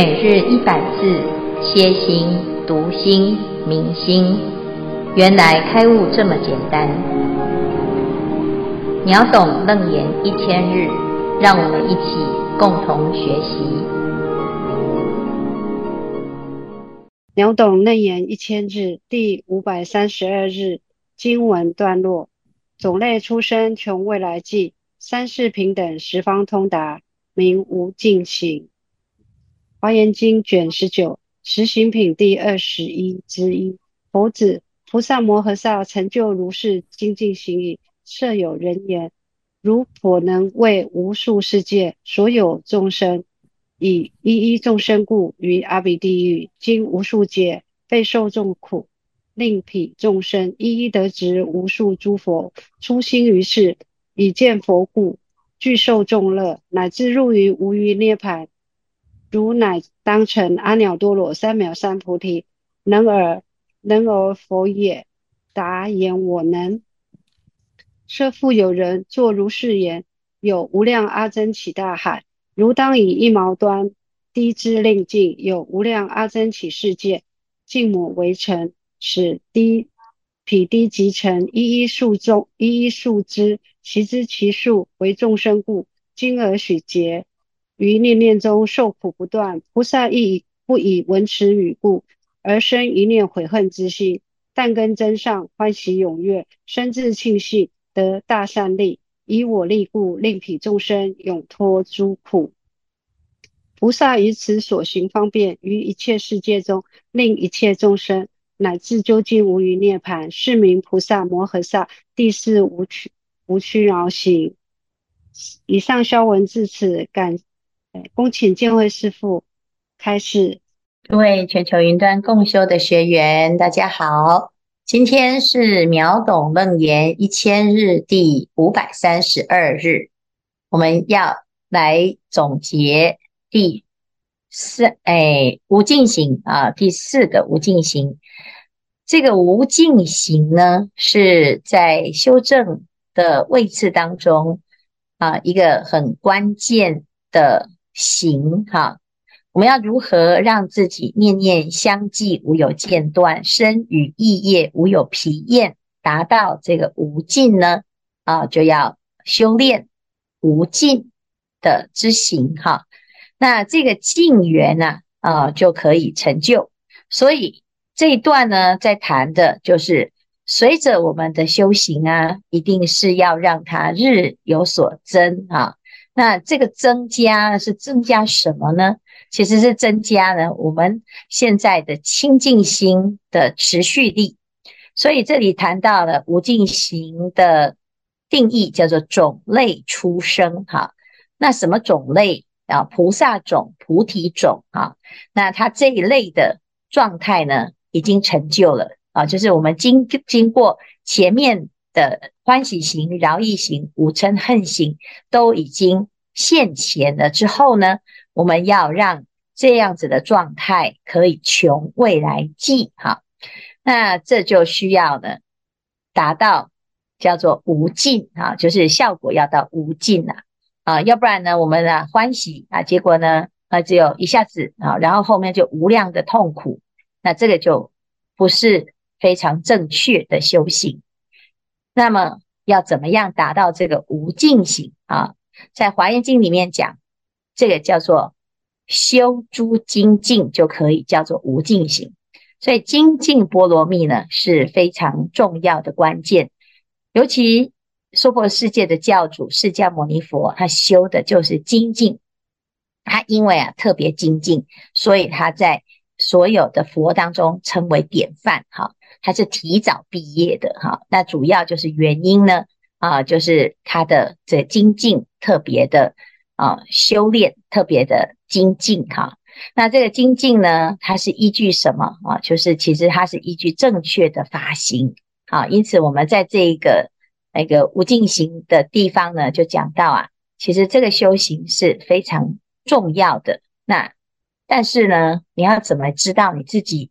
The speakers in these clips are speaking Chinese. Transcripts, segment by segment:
每日一百字，歇心、读心、明心，原来开悟这么简单。秒懂楞严一千日，让我们一起共同学习。秒懂楞严一千日第五百三十二日经文段落：种类出生穷未来际，三世平等十方通达，名无尽行。华严经卷十九十行品第二十一之一。佛子，菩萨摩诃萨成就如是精进行已，设有人言：如火能为无数世界所有众生，以一一众生故，于阿鼻地狱经无数劫备受众苦，令彼众生一一得值无数诸佛初心于世，以见佛故，具受众乐，乃至入于无余涅槃。如乃当成阿耨多罗三藐三菩提，能尔能尔佛也。答言：我能。设复有人作如是言：有无量阿僧只大海，如当以一毛端滴之令净，有无量阿僧只世界，尽抹为尘，使滴彼滴即尘，一一数众，一一数之，其知其数为众生故，今而许劫。于念念中受苦不断，菩萨亦不以闻此语故，而生一念悔恨之心，但根增上，欢喜踊跃，深自庆幸得大善利，以我力故，令彼众生永脱诸苦。菩萨于此所行方便，于一切世界中，令一切众生乃至究竟无余涅槃，是名菩萨摩诃萨第四无屈无屈饶行。以上消文至此，感。恭请见辉师父开始。各位全球云端共修的学员，大家好。今天是秒懂楞严一千日第五百三十二日，我们要来总结第四哎无尽行啊，第四个无尽行。这个无尽行呢，是在修正的位次当中啊一个很关键的。行哈，我们要如何让自己念念相继，无有间断，身语意业无有疲厌，达到这个无尽呢？啊，就要修炼无尽的之行哈。那这个尽缘呢，啊，就可以成就。所以这一段呢，在谈的就是随着我们的修行啊，一定是要让它日有所增啊。那这个增加是增加什么呢？其实是增加了我们现在的清净心的持续力。所以这里谈到了无尽行的定义，叫做种类出生。哈，那什么种类啊？菩萨种、菩提种啊。那它这一类的状态呢，已经成就了啊。就是我们经经过前面的。欢喜行、饶益行、无嗔恨行都已经现前了之后呢，我们要让这样子的状态可以穷未来际哈，那这就需要呢达到叫做无尽。啊，就是效果要到无尽呐啊，要不然呢我们呢欢喜啊，结果呢啊只有一下子啊，然后后面就无量的痛苦，那这个就不是非常正确的修行。那么要怎么样达到这个无尽性啊？在华严经里面讲，这个叫做修诸精进就可以叫做无尽性。所以精进波罗蜜呢是非常重要的关键。尤其娑婆世界的教主释迦牟尼佛，他修的就是精进。他因为啊特别精进，所以他在所有的佛当中称为典范。哈。他是提早毕业的哈，那主要就是原因呢啊，就是他的这精进特别的啊，修炼特别的精进哈。那这个精进呢，它是依据什么啊？就是其实它是依据正确的法行啊。因此我们在这一个那个无尽行的地方呢，就讲到啊，其实这个修行是非常重要的。那但是呢，你要怎么知道你自己？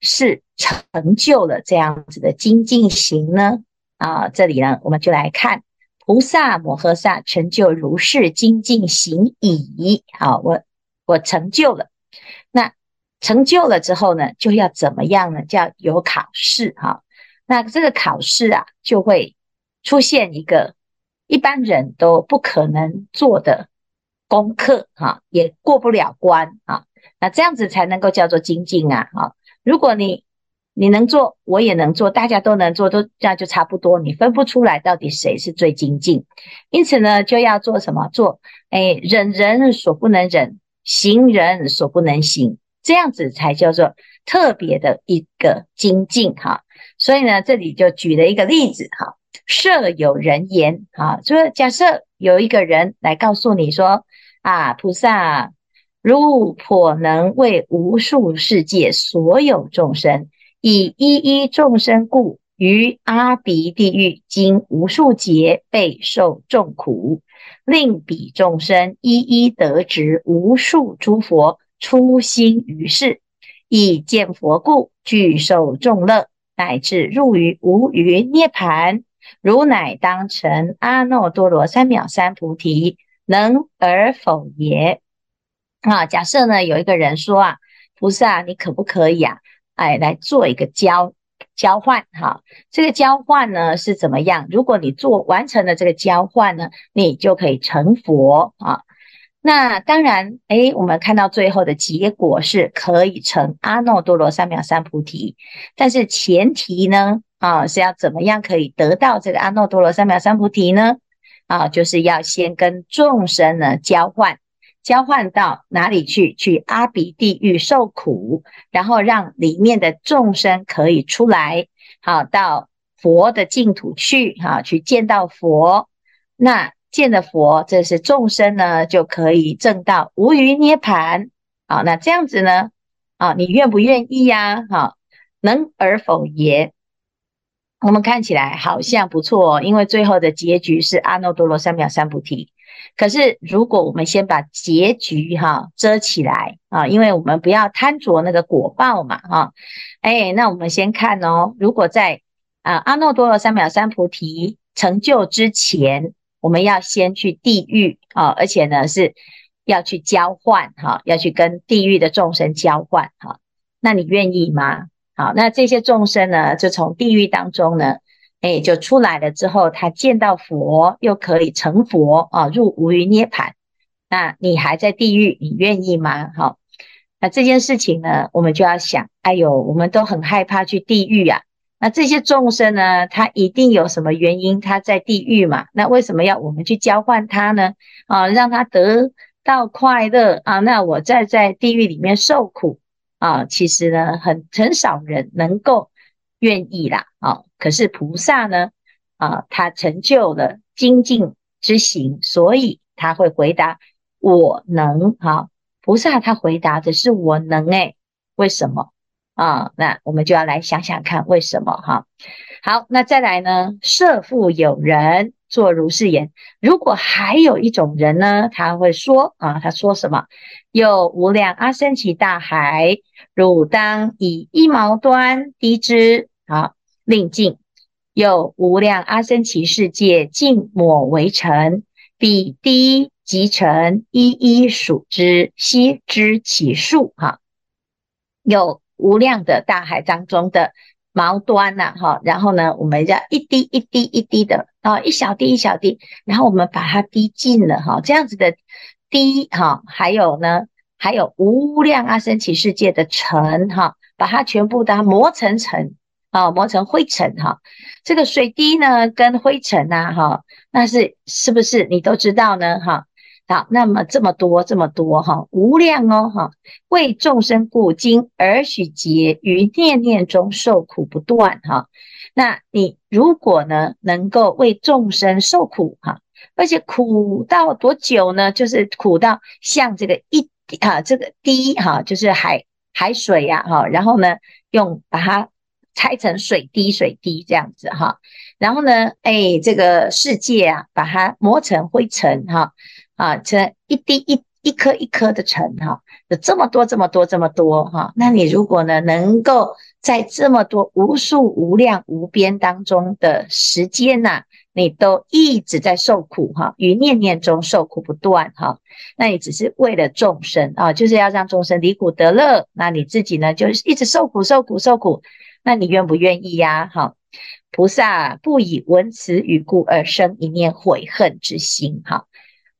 是成就了这样子的精进行呢？啊，这里呢，我们就来看菩萨摩诃萨成就如是精进行已。好，我我成就了。那成就了之后呢，就要怎么样呢？叫有考试哈。那这个考试啊，就会出现一个一般人都不可能做的功课哈，也过不了关啊。那这样子才能够叫做精进啊。哈，如果你你能做，我也能做，大家都能做，都这样就差不多，你分不出来到底谁是最精进。因此呢，就要做什么？做哎，忍人所不能忍，行人所不能行。这样子才叫做特别的一个精进哈，所以呢，这里就举了一个例子哈，设有人言哈，就是假设有一个人来告诉你说啊，菩萨如颇能为无数世界所有众生，以一一众生故，于阿鼻地狱经无数劫备受众苦，令彼众生一一得值无数诸佛。初心于世，以见佛故，具受众乐，乃至入于无余涅槃。如乃当成阿耨多罗三藐三菩提，能而否耶？啊，假设呢，有一个人说啊，菩萨，你可不可以啊？哎，来做一个交交换哈？这个交换呢是怎么样？如果你做完成了这个交换呢，你就可以成佛啊。那当然，诶，我们看到最后的结果是可以成阿耨多罗三藐三菩提，但是前提呢，啊，是要怎么样可以得到这个阿耨多罗三藐三菩提呢？啊，就是要先跟众生呢交换，交换到哪里去？去阿鼻地狱受苦，然后让里面的众生可以出来，好，到佛的净土去，哈，去见到佛。那见了佛，这是众生呢，就可以证到无余涅盘。好，那这样子呢？啊，你愿不愿意呀？好，能而否也？我们看起来好像不错哦，因为最后的结局是阿耨多罗三藐三菩提。可是，如果我们先把结局哈遮起来啊，因为我们不要贪着那个果报嘛，哈。哎，那我们先看哦，如果在啊阿耨多罗三藐三菩提成就之前。我们要先去地狱啊，而且呢是要去交换哈，要去跟地狱的众生交换哈。那你愿意吗？好，那这些众生呢，就从地狱当中呢，哎，就出来了之后，他见到佛，又可以成佛啊，入无余涅槃。那你还在地狱，你愿意吗？好，那这件事情呢，我们就要想，哎呦，我们都很害怕去地狱啊。那这些众生呢，他一定有什么原因，他在地狱嘛？那为什么要我们去交换他呢？啊，让他得到快乐啊？那我再在地狱里面受苦啊？其实呢，很很少人能够愿意啦。啊，可是菩萨呢，啊，他成就了精进之行，所以他会回答我能。哈，菩萨他回答的是我能诶，为什么？啊，那我们就要来想想看为什么哈。好，那再来呢？设复有人作如是言。如果还有一种人呢，他会说啊，他说什么？有无量阿僧祇大海，汝当以一毛端滴之，好，令尽。有无量阿僧祇世界，尽抹为尘，彼滴即尘，一一数之，悉知其数。哈，有。无量的大海当中的毛端呐，哈，然后呢，我们要一滴一滴一滴的啊，一小滴一小滴，然后我们把它滴尽了哈，这样子的滴哈，还有呢，还有无量阿僧祇世界的尘哈，把它全部的磨成尘啊，磨成灰尘哈，这个水滴呢，跟灰尘呐哈，那是是不是你都知道呢哈？好，那么这么多这么多哈，无量哦哈，为众生故，今而许劫，于念念中受苦不断哈。那你如果呢，能够为众生受苦哈，而且苦到多久呢？就是苦到像这个一啊，这个滴哈，就是海海水呀哈，然后呢，用把它拆成水滴水滴这样子哈，然后呢，哎，这个世界啊，把它磨成灰尘哈。啊，这一滴一一颗一颗的尘哈，有这么多这么多这么多哈，那你如果呢能够在这么多无数无量无边当中的时间呐、你都一直在受苦哈，于念念中受苦不断哈。那你只是为了众生啊，就是要让众生离苦得乐。那你自己呢，就一直受苦受苦受苦。那你愿不愿意呀？哈，菩萨不以闻此语故而生一念悔恨之心哈。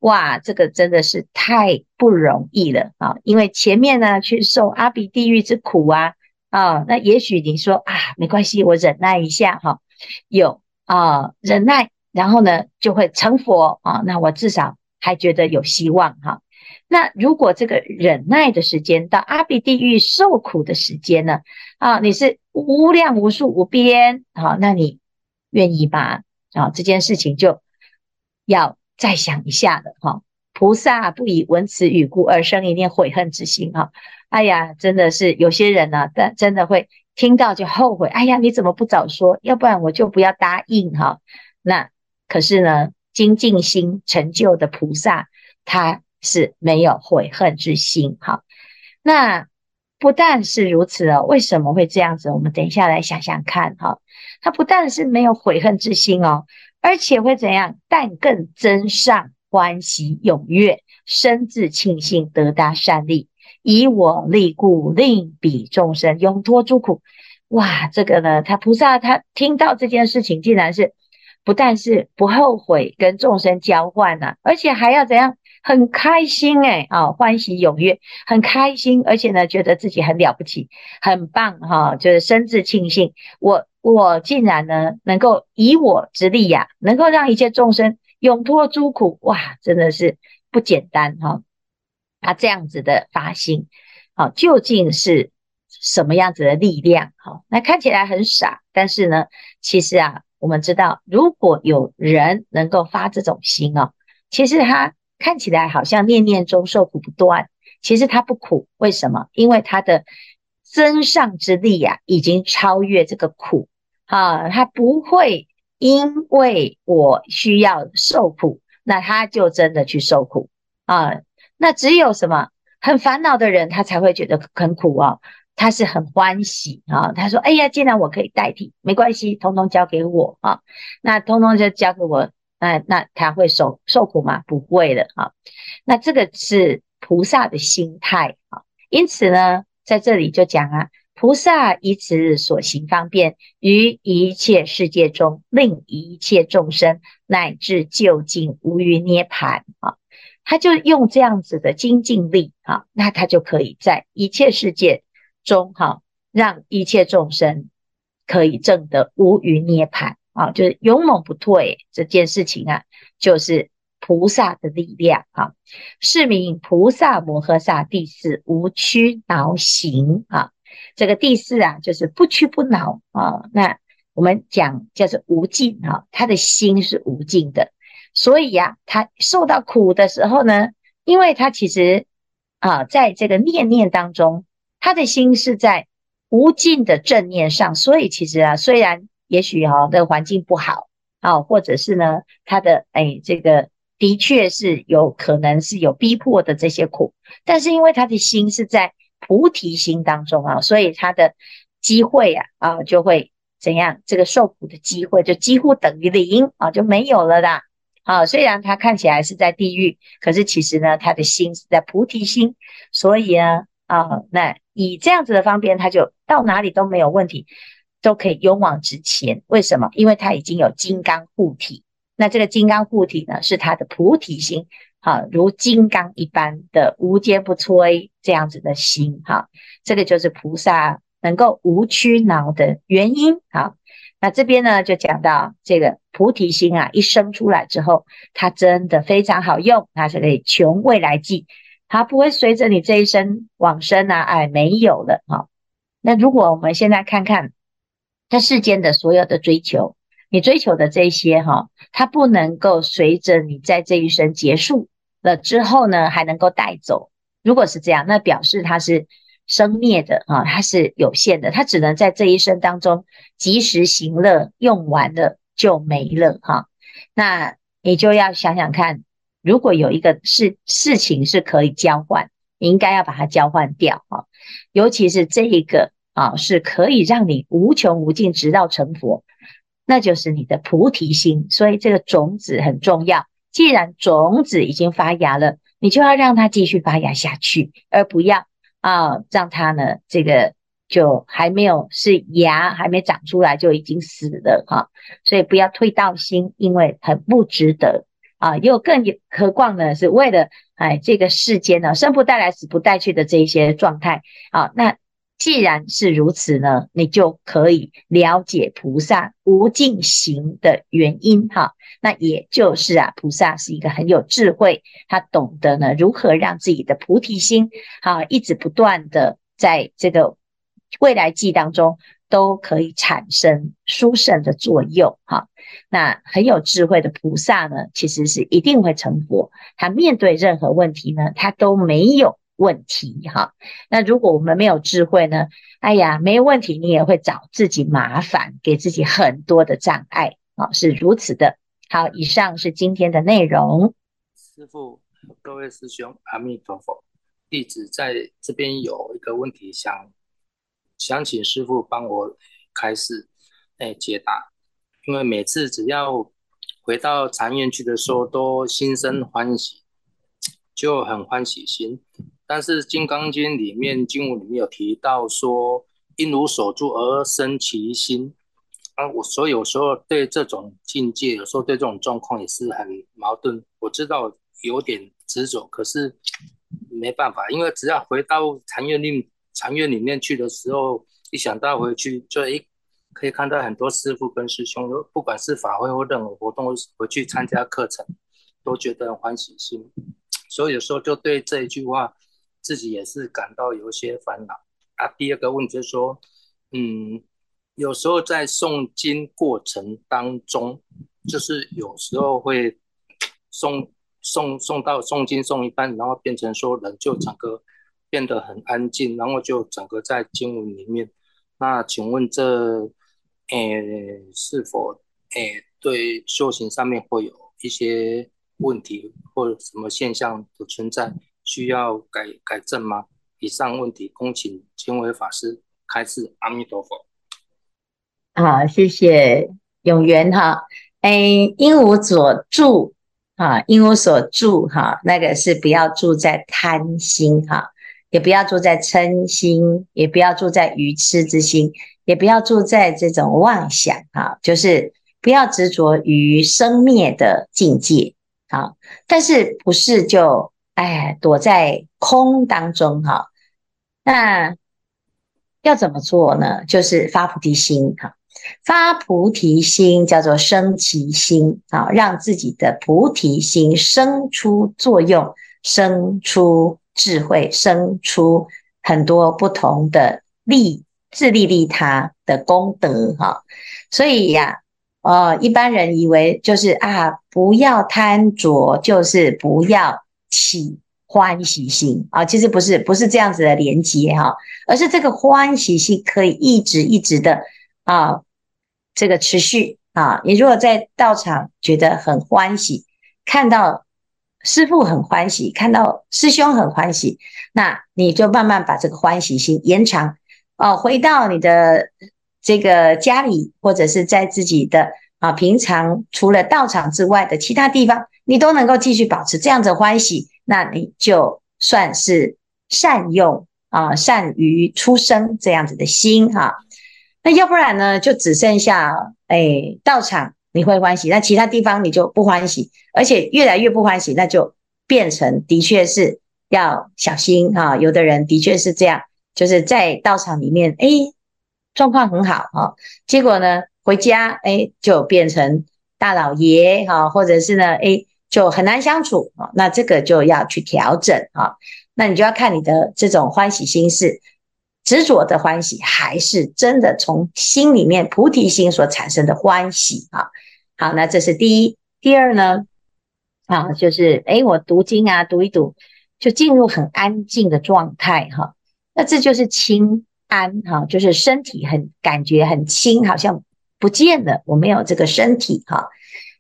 哇，这个真的是太不容易了啊！因为前面呢，去受阿鼻地狱之苦啊。啊，那也许你说啊，没关系，我忍耐一下哈，有啊忍耐，然后呢就会成佛啊，那我至少还觉得有希望哈。那如果这个忍耐的时间到阿鼻地狱受苦的时间呢？啊，你是无量无数无边好，那你愿意吗？啊，这件事情就要再想一下了哈。菩萨不以闻此语故而生一念悔恨之心哈。哎呀，真的是有些人呢、啊，但真的会听到就后悔。哎呀，你怎么不早说？要不然我就不要答应哈。那可是呢，精进心成就的菩萨，他是没有悔恨之心哈。那不但是如此哦，为什么会这样子？我们等一下来想想看哈。他不但是没有悔恨之心哦，而且会怎样？但更增上欢喜踊跃，深自庆幸得大善利。以我力故，令彼众生永脱诸苦。哇，这个呢，他菩萨他听到这件事情，竟然是不但是不后悔跟众生交换呐、啊，而且还要怎样？很开心诶啊，欢喜踊跃，很开心，而且呢，觉得自己很了不起，很棒哈、就是深自庆幸，我我竟然呢，能够以我之力呀、能够让一切众生永脱诸苦，哇，真的是不简单哈。啊他这样子的发心，好，究竟是什么样子的力量？好，那看起来很傻，但是呢，其实啊，我们知道，如果有人能够发这种心哦，其实他看起来好像念念中受苦不断，其实他不苦，为什么？因为他的增上之力呀、啊，已经超越这个苦啊，他不会因为我需要受苦，那他就真的去受苦啊。那只有什么很烦恼的人，他才会觉得很苦哦。他是很欢喜啊，他说：“哎呀，既然我可以代替，没关系，通通交给我啊。那通通就交给我，那那他会受受苦吗？不会的啊。那这个是菩萨的心态啊。因此呢，在这里就讲啊，菩萨以此所行方便，于一切世界中，令一切众生乃至究竟无余涅槃啊。”他就用这样子的精进力啊，那他就可以在一切世界中哈，让一切众生可以证得无余涅槃啊，就是勇猛不退这件事情啊，就是菩萨的力量啊，是名菩萨摩诃萨第四无屈挠行啊。这个第四啊，就是不屈不挠啊。那我们讲叫做无尽啊，他的心是无尽的。所以呀、他受到苦的时候呢，因为他其实啊，在这个念念当中，他的心是在无尽的正念上，所以其实啊，虽然也许哈、啊，这个环境不好啊，或者是呢，他的哎，这个的确是有可能是有逼迫的这些苦，但是因为他的心是在菩提心当中啊，所以他的机会啊啊就会怎样？这个受苦的机会就几乎等于零啊，就没有了啦。啊，虽然他看起来是在地狱，可是其实呢，他的心是在菩提心，所以呢，啊，那以这样子的方便，他就到哪里都没有问题，都可以勇往直前。为什么？因为他已经有金刚护体，那这个金刚护体呢，是他的菩提心，啊，如金刚一般的无坚不摧这样子的心，哈，这个就是菩萨能够无屈挠的原因，啊。那这边呢，就讲到这个菩提心啊，一生出来之后，它真的非常好用，它是可以穷未来际，它不会随着你这一生往生啊，哎，没有了哈。那如果我们现在看看，这世间的所有的追求，你追求的这些哈，它不能够随着你在这一生结束了之后呢，还能够带走。如果是这样，那表示它是。生灭的啊，它是有限的，它只能在这一生当中及时行乐，用完了就没了哈。那你就要想想看，如果有一个事事情是可以交换，你应该要把它交换掉哈。尤其是这一个啊，是可以让你无穷无尽直到成佛，那就是你的菩提心。所以这个种子很重要。既然种子已经发芽了，你就要让它继续发芽下去，而不要啊让它呢这个就还没有是芽还没长出来就已经死了哈、所以不要退道心，因为很不值得啊。又更何况呢，是为了哎这个世间呢生不带来死不带去的这一些状态啊那。既然是如此呢，你就可以了解菩萨无尽行的原因哈。那也就是啊，菩萨是一个很有智慧，他懂得呢如何让自己的菩提心啊一直不断的在这个未来际当中都可以产生殊胜的作用哈。那很有智慧的菩萨呢，其实是一定会成佛。他面对任何问题呢，他都没有。问题哈，那如果我们没有智慧呢？哎呀，没有问题，你也会找自己麻烦，给自己很多的障碍啊，是如此的。好，以上是今天的内容。师父，各位师兄，阿弥陀佛。弟子在这边有一个问题想，想请师父帮我开示，哎，解答。因为每次只要回到禅院去的时候，都心生欢喜，就很欢喜心。但是《金刚经》里面经文里面有提到说，因无所住而生其心啊，我所以有时候对这种境界，有时候对这种状况也是很矛盾。我知道有点执着，可是没办法，因为只要回到禅院里禅院里面去的时候，一想到回去，就一可以看到很多师父跟师兄，不管是法会或任何活动，回去参加课程，都觉得很欢喜心。所以有时候就对这一句话。自己也是感到有些烦恼啊。第二个问题就是说，嗯，有时候在诵经过程当中，就是有时候会诵诵诵到诵经诵一半，然后变成说人就整个变得很安静，然后就整个在经文里面。那请问这，诶、是否诶、对修行上面会有一些问题或者什么现象的存在？需要改改正吗？以上问题，恭请千惠法师开示。阿弥陀佛。好，谢谢永元哈。哎，因无所住啊，因无所住哈，那个是不要住在贪心哈，也不要住在嗔心，也不要住在愚痴之心，也不要住在这种妄想哈，就是不要执着于生灭的境界。好，但是不是就。哎，躲在空当中哈，那要怎么做呢？就是发菩提心哈，发菩提心叫做生其心啊，让自己的菩提心生出作用，生出智慧，生出很多不同的利自利利他的功德哈。所以呀，呃，一般人以为就是啊，不要贪着，就是不要。起欢喜心啊，其实不是不是这样子的连接哈，而是这个欢喜心可以一直一直的啊，这个持续啊。你如果在道场觉得很欢喜，看到师父很欢喜，看到师兄很欢喜，那你就慢慢把这个欢喜心延长哦，回到你的这个家里，或者是在自己的啊平常除了道场之外的其他地方。你都能够继续保持这样子欢喜，那你就算是善用啊，善于出生这样子的心哈。那要不然呢，就只剩下哎道场你会欢喜，那其他地方你就不欢喜，而且越来越不欢喜，那就变成的确是要小心哈。有的人的确是这样，就是在道场里面哎状况很好哈，结果呢回家哎就变成大老爷哈，或者是呢哎。就很难相处啊，那这个就要去调整啊，那你就要看你的这种欢喜心是执着的欢喜，还是真的从心里面菩提心所产生的欢喜啊？好，那这是第一。第二呢，啊，就是诶，我读经啊，读一读，就进入很安静的状态哈，那这就是轻安哈，就是身体很感觉很轻，好像不见了，我没有这个身体哈。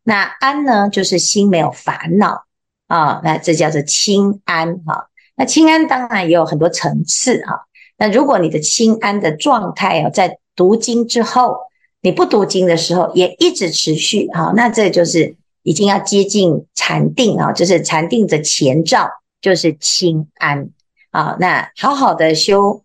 那安呢，就是心没有烦恼啊，那这叫做清安哈。那清安当然也有很多层次哈。那如果你的清安的状态哦，在读经之后，你不读经的时候也一直持续，好，那这就是已经要接近禅定啊，就是禅定的前兆，就是清安啊。那好好的修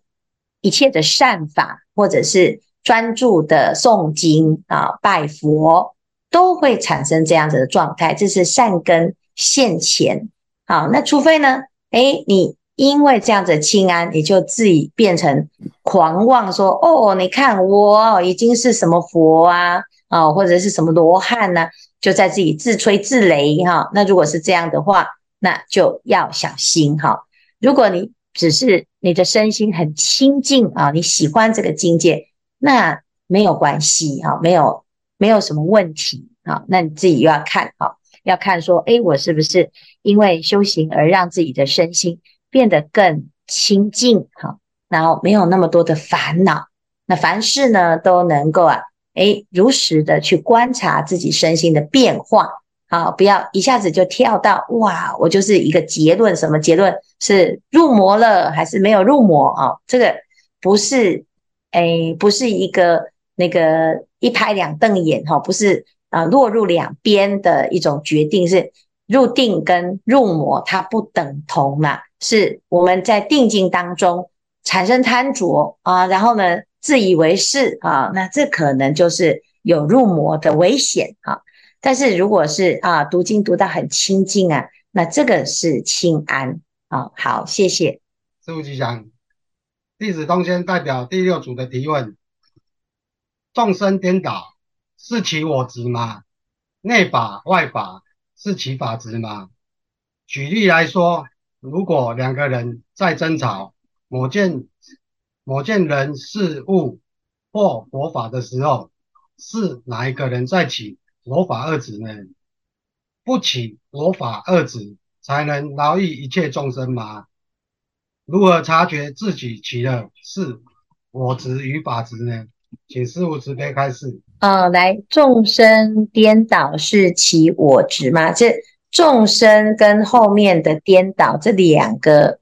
一切的善法，或者是专注的诵经啊、拜佛，都会产生这样子的状态，这是善根现前。好，那除非呢，诶，你。因为这样子清安，你就自己变成狂妄说，说哦，你看我已经是什么佛啊，啊，或者是什么罗汉呢，就在自己自吹自擂哈。那如果是这样的话，那就要小心哈。如果你只是你的身心很清净啊，你喜欢这个境界，那没有关系哈，没有没有什么问题啊。那你自己又要看哈，要看说，诶，我是不是因为修行而让自己的身心。变得更清净哈，然后没有那么多的烦恼，那凡事呢都能够啊，诶，如实的去观察自己身心的变化，好，不要一下子就跳到哇，我就是一个结论，什么结论是入魔了还是没有入魔啊？这个不是，诶，不是一个那个一拍两瞪眼哈，不是啊，落入两边的一种决定，是入定跟入魔它不等同嘛。是我们在定境当中产生贪着啊，然后呢，自以为是啊，那这可能就是有入魔的危险啊。但是如果是啊，读经读到很清净啊，那这个是清安啊。好，谢谢师父吉祥。弟子东迁代表第六组的提问：众生颠倒是其我执吗？内法外法是其法执吗？举例来说。如果两个人在争吵某件某件人事物或佛法的时候，是哪一个人在起佛法二执呢？不起佛法二执，才能饶益一切众生吗？如何察觉自己起的是我执与法执呢？请师父慈悲开示。呃，来，众生颠倒是其我执吗？这。众生跟后面的颠倒这两个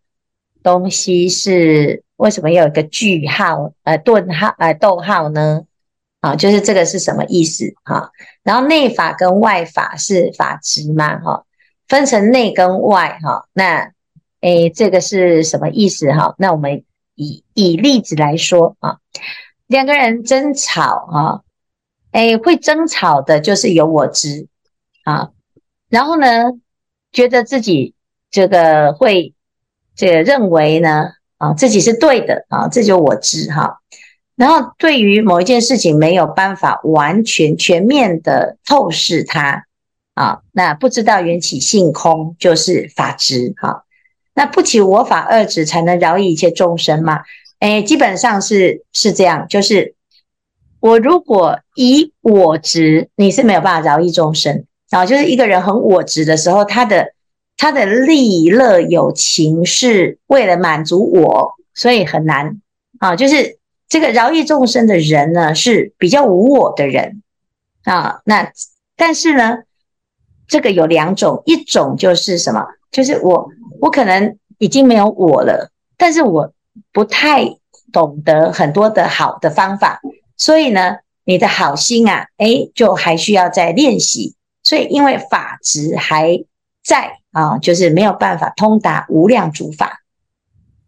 东西是为什么要有个句号呃顿号呃逗号呢？啊，就是这个是什么意思哈？然后内法跟外法是法执嘛哈？分成内跟外哈？那诶这个是什么意思哈？那我们以以例子来说啊，两个人争吵啊，诶会争吵的就是有我执啊。然后呢，觉得自己这个会这个认为呢，啊，自己是对的啊，这就我执哈。然后对于某一件事情没有办法完全全面的透视它啊，那不知道缘起性空就是法执哈。那不起我法二执才能饶益一切众生嘛？哎，基本上是是这样，就是我如果以我执，你是没有办法饶益众生。啊，就是一个人很我执的时候，他的他的利乐有情是为了满足我，所以很难啊。就是这个饶益众生的人呢，是比较无我的人啊。那但是呢，这个有两种，一种就是什么？就是我我可能已经没有我了，但是我不太懂得很多的好的方法，所以呢，你的好心啊，诶，就还需要再练习。所以，因为法执还在啊，就是没有办法通达无量诸法。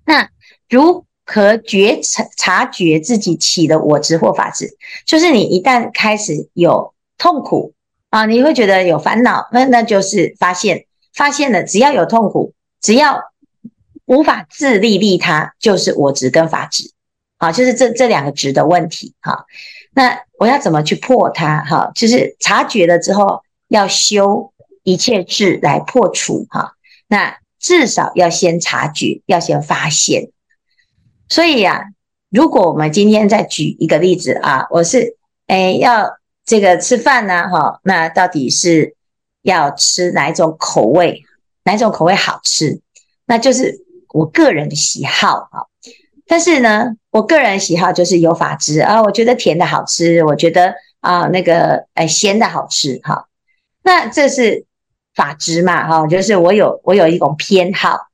那如何觉察察觉自己起的我执或法执？就是你一旦开始有痛苦啊，你会觉得有烦恼，那那就是发现，发现了，只要有痛苦，只要无法自利利他，就是我执跟法执啊，就是这这两个执的问题哈。那我要怎么去破它？哈，就是察觉了之后。要修一切智来破除哈，那至少要先察觉，要先发现。所以呀、如果我们今天再举一个例子啊，我是诶要这个吃饭呢哈，那到底是要吃哪一种口味？哪一种口味好吃？那就是我个人的喜好啊。但是呢，我个人喜好就是有法执啊，我觉得甜的好吃，我觉得啊那个诶咸的好吃哈。那这是法执嘛？哈，就是我有我有一种偏好。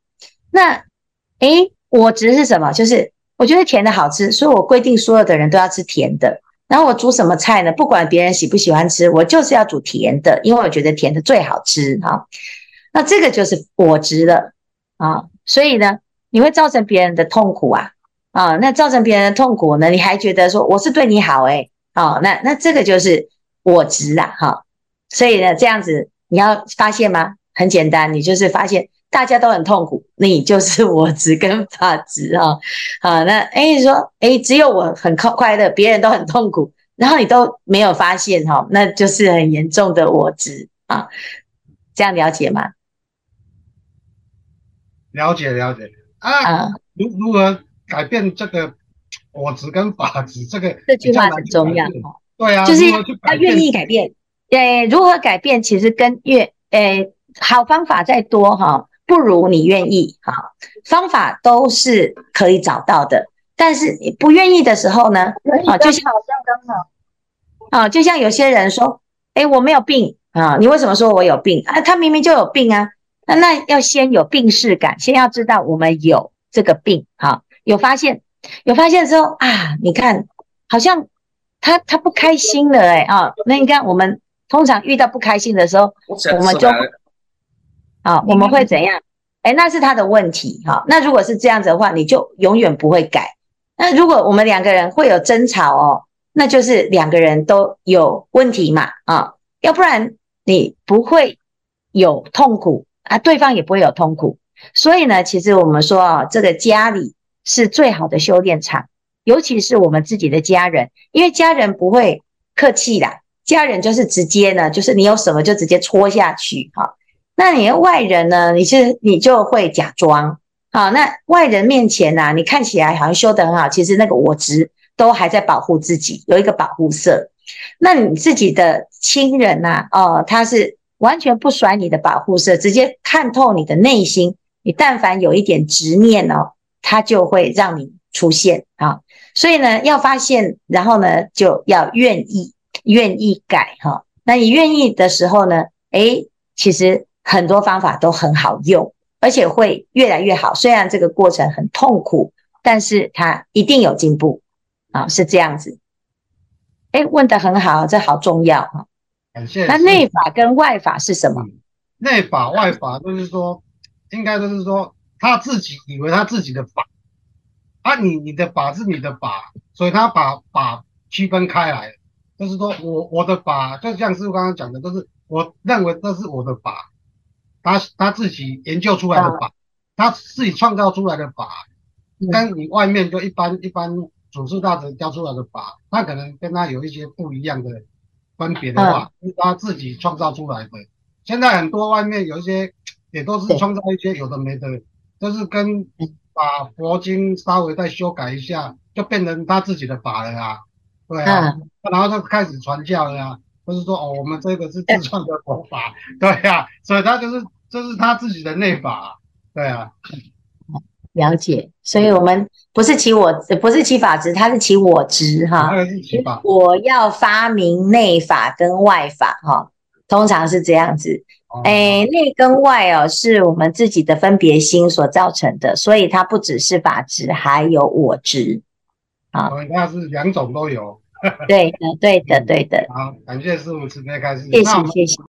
那诶，我执是什么？就是我觉得甜的好吃，所以我规定所有的人都要吃甜的。然后我煮什么菜呢？不管别人喜不喜欢吃，我就是要煮甜的，因为我觉得甜的最好吃哈。那这个就是我执了啊，所以呢，你会造成别人的痛苦啊啊，那造成别人的痛苦呢，你还觉得说我是对你好诶，哦，那那这个就是我执啦哈。所以呢，这样子你要发现吗？很简单，你就是发现。大家都很痛苦，你就是我执跟法执啊，好，那哎，你说哎，只有我很快快乐，别人都很痛苦，然后你都没有发现哈，那就是很严重的我执啊，这样了解吗？了解了解啊，如如何改变这个我执跟法执？这个这句话很重要，对啊，就是要愿意改变，对，如何改变？其实跟愿，诶，好方法再多哈。不如你愿意哈，方法都是可以找到的，但是你不愿意的时候呢？啊，就像好像刚好啊，就像有些人说，哎，我没有病啊，你为什么说我有病啊？他明明就有病啊，那那要先有病视感，先要知道我们有这个病哈，有发现，有发现之后啊，你看好像他他不开心了哎啊，那你看我们通常遇到不开心的时候，我们就。啊，我们会怎样？哎，那是他的问题哈。那如果是这样子的话，你就永远不会改。那如果我们两个人会有争吵哦，那就是两个人都有问题嘛啊，要不然你不会有痛苦啊，对方也不会有痛苦。所以呢，其实我们说啊，这个家里是最好的修炼场，尤其是我们自己的家人，因为家人不会客气啦，家人就是直接呢，就是你有什么就直接戳下去哈。那你的外人呢？你是你就会假装好。那外人面前呢、啊，你看起来好像修得很好，其实那个我执都还在保护自己，有一个保护色。那你自己的亲人呐、啊，哦，他是完全不甩你的保护色，直接看透你的内心。你但凡有一点执念哦，它就会让你出现啊。所以呢，要发现，然后呢，就要愿意愿意改哈。那你愿意的时候呢，诶，其实。很多方法都很好用，而且会越来越好。虽然这个过程很痛苦，但是它一定有进步啊，是这样子。哎，问得很好，这好重要哈。感谢。那内法跟外法是什么？内法外法就是说，应该就是说他自己以为他自己的法，啊，你你的法是你的法，所以他把法区分开来，就是说我我的法，就像师傅刚刚讲的，都是我认为这是我的法。他他自己研究出来的法，他自己创造出来的法，跟你外面就一般一般祖师大德教出来的法，他可能跟他有一些不一样的分别的话，是他自己创造出来的。现在很多外面有一些也都是创造一些有的没的，就是跟把佛经稍微再修改一下，就变成他自己的法了啊。对啊，然后就开始传教了啊。就是说哦，我们这个是自创的佛法，对。呀、啊，所以他就是这是他自己的内法，对啊，了解。所以我们不是起我，不是起法执，他是起我执哈。我要发明内法跟外法哈，通常是这样子。哎，内跟外哦，是我们自己的分别心所造成的，所以它不只是法执，还有我执啊。那是两种都有。对的，对的，对的。好，感谢师傅慈悲开示。谢谢，谢谢。